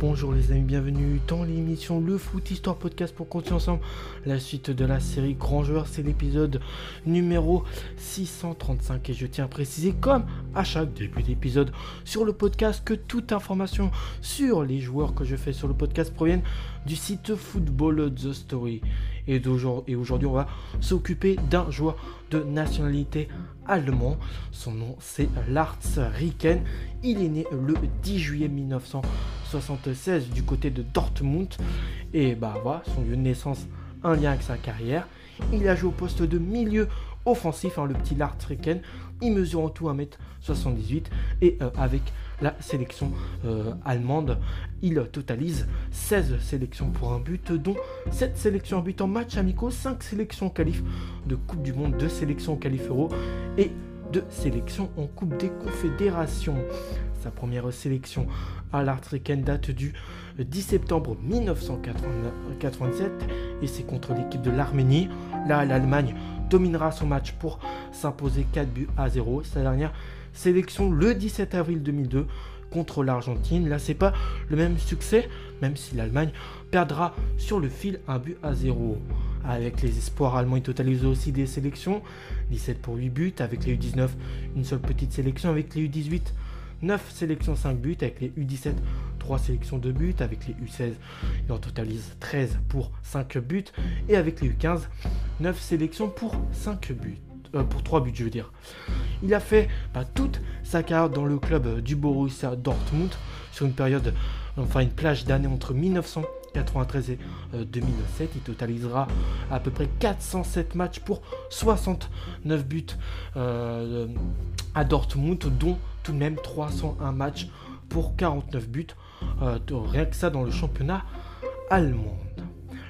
Bonjour les amis, bienvenue dans l'émission Le Foot Histoire Podcast pour continuer ensemble la suite de la série Grand Joueur. C'est l'épisode numéro 635 et je tiens à préciser comme à chaque début d'épisode sur le podcast que toute information sur les joueurs que je fais sur le podcast proviennent du site Football The Story. Et aujourd'hui on va s'occuper d'un joueur de nationalité allemand. Son nom c'est Lars Ricken. Il est né le 10 juillet 1976 du côté de Dortmund. Et bah voilà, son lieu de naissance, un lien avec sa carrière. Il a joué au poste de milieu offensif, hein, le petit Lars Ricken. Il mesure en tout 1m78 et euh, avec la sélection euh, allemande, il totalise 16 sélections pour un but, dont 7 sélections en but en match amicaux, 5 sélections qualif de Coupe du Monde, 2 sélections qualif euro et 2 sélections en Coupe des Confédérations. Sa première sélection à l'Artriken date du 10 septembre 1987 et c'est contre l'équipe de l'Arménie. Là, l'Allemagne dominera son match pour s'imposer 4 buts à 0. Sa dernière sélection le 17 avril 2002 contre l'Argentine. Là, c'est pas le même succès, même si l'Allemagne perdra sur le fil un but à 0. Avec les espoirs allemands, il totalise aussi des sélections 17 pour 8 buts. Avec les U19, une seule petite sélection. Avec les U18, 9 sélections 5 buts. Avec les U17, 3 sélections de buts. Avec les U16, il en totalise 13 pour 5 buts. Et avec les U15, 9 sélections pour 5 buts. Euh, pour 3 buts, je veux dire. Il a fait bah, toute sa carrière dans le club du Borussia Dortmund sur une période, enfin une plage d'années entre 1993 et 2007. Euh, il totalisera à peu près 407 matchs pour 69 buts euh, à Dortmund, dont tout de même 301 matchs pour 49 buts. rien que ça dans le championnat allemand.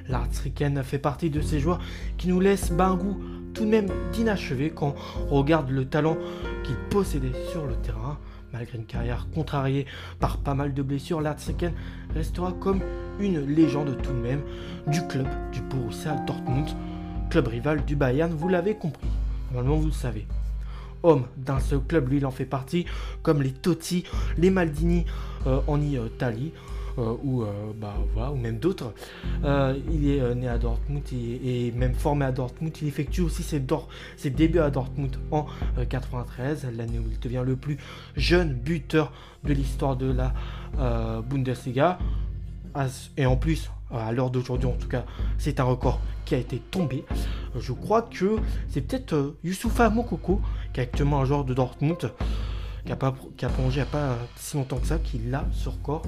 Lars Ricken fait partie de ces joueurs qui nous laissent un goût tout de même d'inachevé quand on regarde le talent qu'il possédait sur le terrain. Malgré une carrière contrariée par pas mal de blessures, Lars Ricken restera comme une légende tout de même du club du Borussia Dortmund, club rival du Bayern, vous l'avez compris. Normalement, vous le savez. Homme d'un seul club, lui, il en fait partie, comme les Totti, les Maldini euh, en Italie. Euh, ou, euh, bah, voilà, ou même d'autres. Euh, il est né à Dortmund et, même formé à Dortmund. Il effectue aussi ses, débuts à Dortmund en 93, l'année où il devient le plus jeune buteur de l'histoire de la Bundesliga. Et en plus, à l'heure d'aujourd'hui en tout cas, c'est un record qui a été tombé. Je crois que c'est peut-être Youssoufa Mokoko, qui est actuellement un joueur de Dortmund, qui a, pas, qui a plongé il n'y a pas si longtemps que ça, qui l'a ce record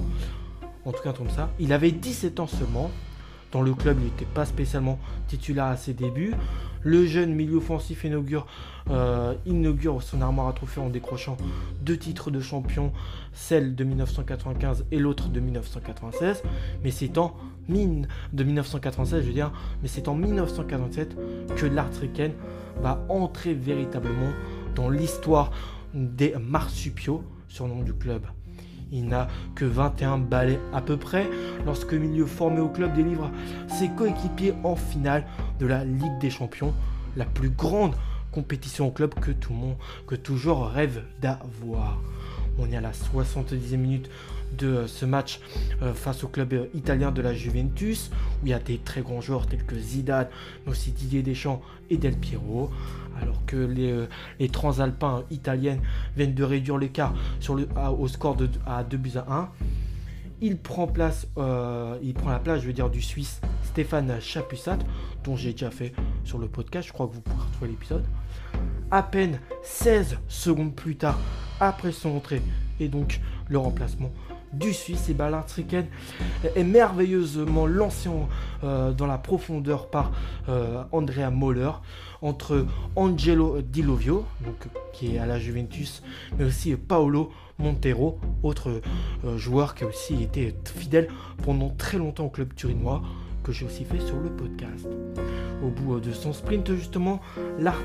en tout cas comme ça. Il avait 17 ans seulement. Dans le club, il n'était pas spécialement titulaire à ses débuts. Le jeune milieu offensif inaugure, euh, inaugure son armoire à trophées en décrochant deux titres de champion, celle de 1995 et l'autre de 1996. Mais c'est en mine de 1996, je veux dire, mais c'est en 1947 que l'Artriken va entrer véritablement dans l'histoire des marsupiaux, surnom du club. Il n'a que 21 balais à peu près lorsque milieu formé au club délivre ses coéquipiers en finale de la Ligue des Champions, la plus grande compétition au club que tout le monde, que toujours rêve d'avoir. On est à la 70e minute de euh, ce match euh, face au club euh, italien de la Juventus, où il y a des très grands joueurs tels que Zidane, mais aussi Didier Deschamps et Del Piero. Alors que les, transalpins italiennes viennent de réduire l'écart au score à 2 buts à 1. Il prend, la place, je veux du Suisse Stéphane Chapussat, dont j'ai déjà fait sur le podcast, je crois que vous pourrez retrouver l'épisode. À peine 16 secondes plus tard, après son entrée, et donc le remplacement du Suisse et Ballard Tricken est merveilleusement lancé euh, dans la profondeur par euh, Andrea Moller entre Angelo Di Lovio, donc, qui est à la Juventus, mais aussi Paolo Montero, autre euh, joueur qui a aussi été fidèle pendant très longtemps au club turinois que j'ai aussi fait sur le podcast. Au bout de son sprint justement, Lars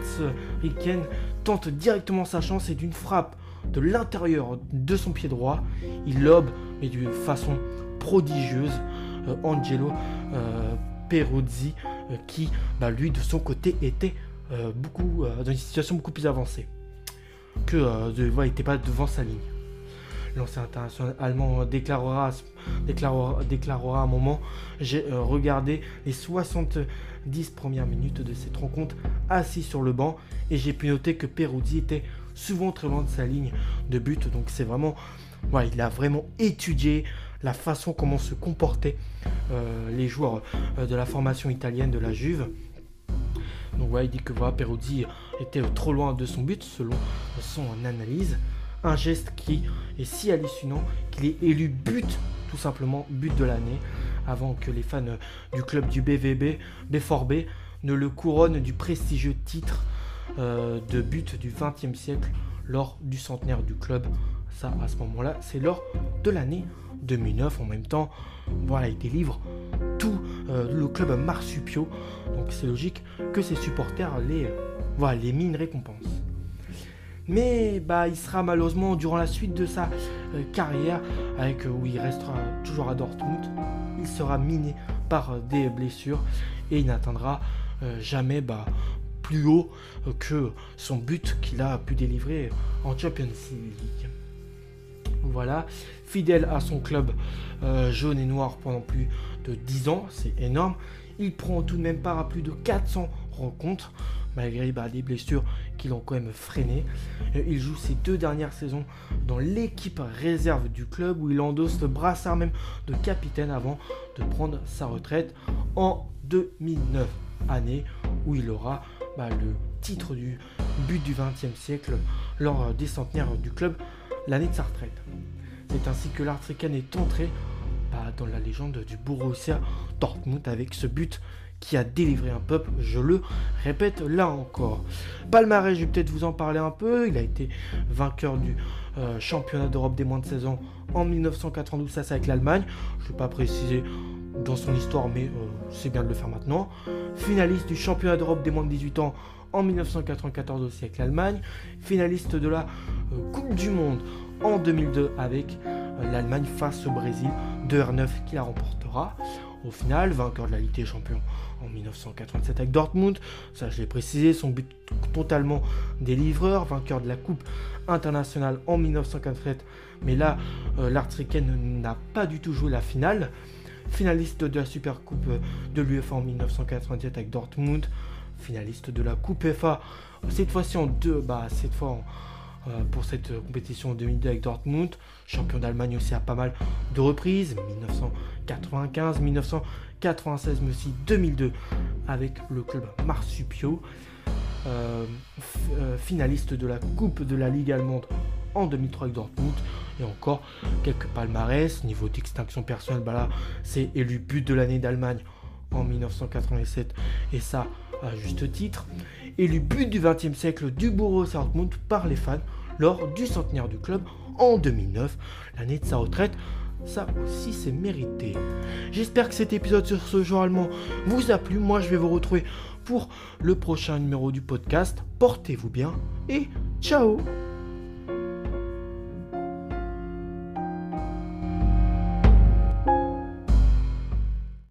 Ricken tente directement sa chance et d'une frappe de l'intérieur de son pied droit, il lobe, mais d'une façon prodigieuse, euh, Angelo euh, Peruzzi, euh, qui, bah, lui, de son côté, était beaucoup dans une situation beaucoup plus avancée, que n'était pas devant sa ligne. L'ancien international allemand déclarera, déclarera, à un moment J'ai regardé les 70 premières minutes de cette rencontre assis sur le banc et j'ai pu noter que Peruzzi était souvent très loin de sa ligne de but. Donc c'est vraiment. Il a vraiment étudié la façon comment se comportaient euh, les joueurs euh, de la formation italienne de la Juve. Donc voilà, il dit que voilà, Peruzzi était trop loin de son but selon son analyse. Un geste qui est si hallucinant qu'il est élu but, tout simplement but de l'année, avant que les fans du club du BVB, B4B, ne le couronnent du prestigieux titre euh, de but du XXe siècle lors du centenaire du club. Ça, à ce moment-là, c'est lors de l'année 2009. En même temps, voilà, il délivre tout euh, le club Marsupio. Donc c'est logique que ses supporters les, voilà, les minent récompense. Mais bah, il sera malheureusement durant la suite de sa euh, carrière, avec où il restera toujours à Dortmund, il sera miné par des blessures et il n'atteindra jamais bah, plus haut euh, que son but qu'il a pu délivrer en Champions League. Voilà, fidèle à son club euh, jaune et noir pendant plus de 10 ans, c'est énorme. Il prend tout de même part à plus de 400 rencontres, malgré bah, des blessures qui l'ont quand même freiné. Euh, il joue ses deux dernières saisons dans l'équipe réserve du club où il endosse le brassard même de capitaine avant de prendre sa retraite en 2009, année où il aura bah, le titre du but du XXe siècle lors des centenaires du club l'année de sa retraite. C'est ainsi que l'Artrican est entré bah, dans la légende du Borussia Dortmund avec ce but qui a délivré un peuple, je le répète là encore. Palmarès, je vais peut-être vous en parler un peu. Il a été vainqueur du euh, championnat d'Europe des moins de 16 ans en 1992, ça c'est avec l'Allemagne. Je ne vais pas préciser dans son histoire, mais euh, c'est bien de le faire maintenant. Finaliste du championnat d'Europe des moins de 18 ans en 1994 aussi avec l'Allemagne. Finaliste de la euh, Coupe du Monde en 2002 avec euh, l'Allemagne face au Brésil, 2-9 qui la remportera. Au final, vainqueur de la Ligue des Champions en 1987 avec Dortmund, ça je l'ai précisé, son but totalement délivreur, vainqueur de la Coupe internationale en 1987, mais là, euh, n'a pas du tout joué la finale finaliste de la Super Coupe de l'UEFA en 1997 avec Dortmund, finaliste de la Coupe FA, cette fois-ci en deux, bah cette fois euh, pour cette compétition en 2002 avec Dortmund, champion d'Allemagne aussi à pas mal de reprises, 1995, 1996, mais aussi 2002 avec le club Marsupio, euh, euh, finaliste de la Coupe de la Ligue allemande en 2003 avec Dortmund. Et encore quelques palmarès. Niveau d'extinction personnelle, bah là, c'est élu but de l'année d'Allemagne en 1987. Et ça, à juste titre. Élu but du 20e siècle du Borussia Dortmund par les fans lors du centenaire du club en 2009, l'année de sa retraite. Ça aussi, c'est mérité. J'espère que cet épisode sur ce joueur allemand vous a plu. Moi, je vais vous retrouver pour le prochain numéro du podcast. Portez-vous bien et ciao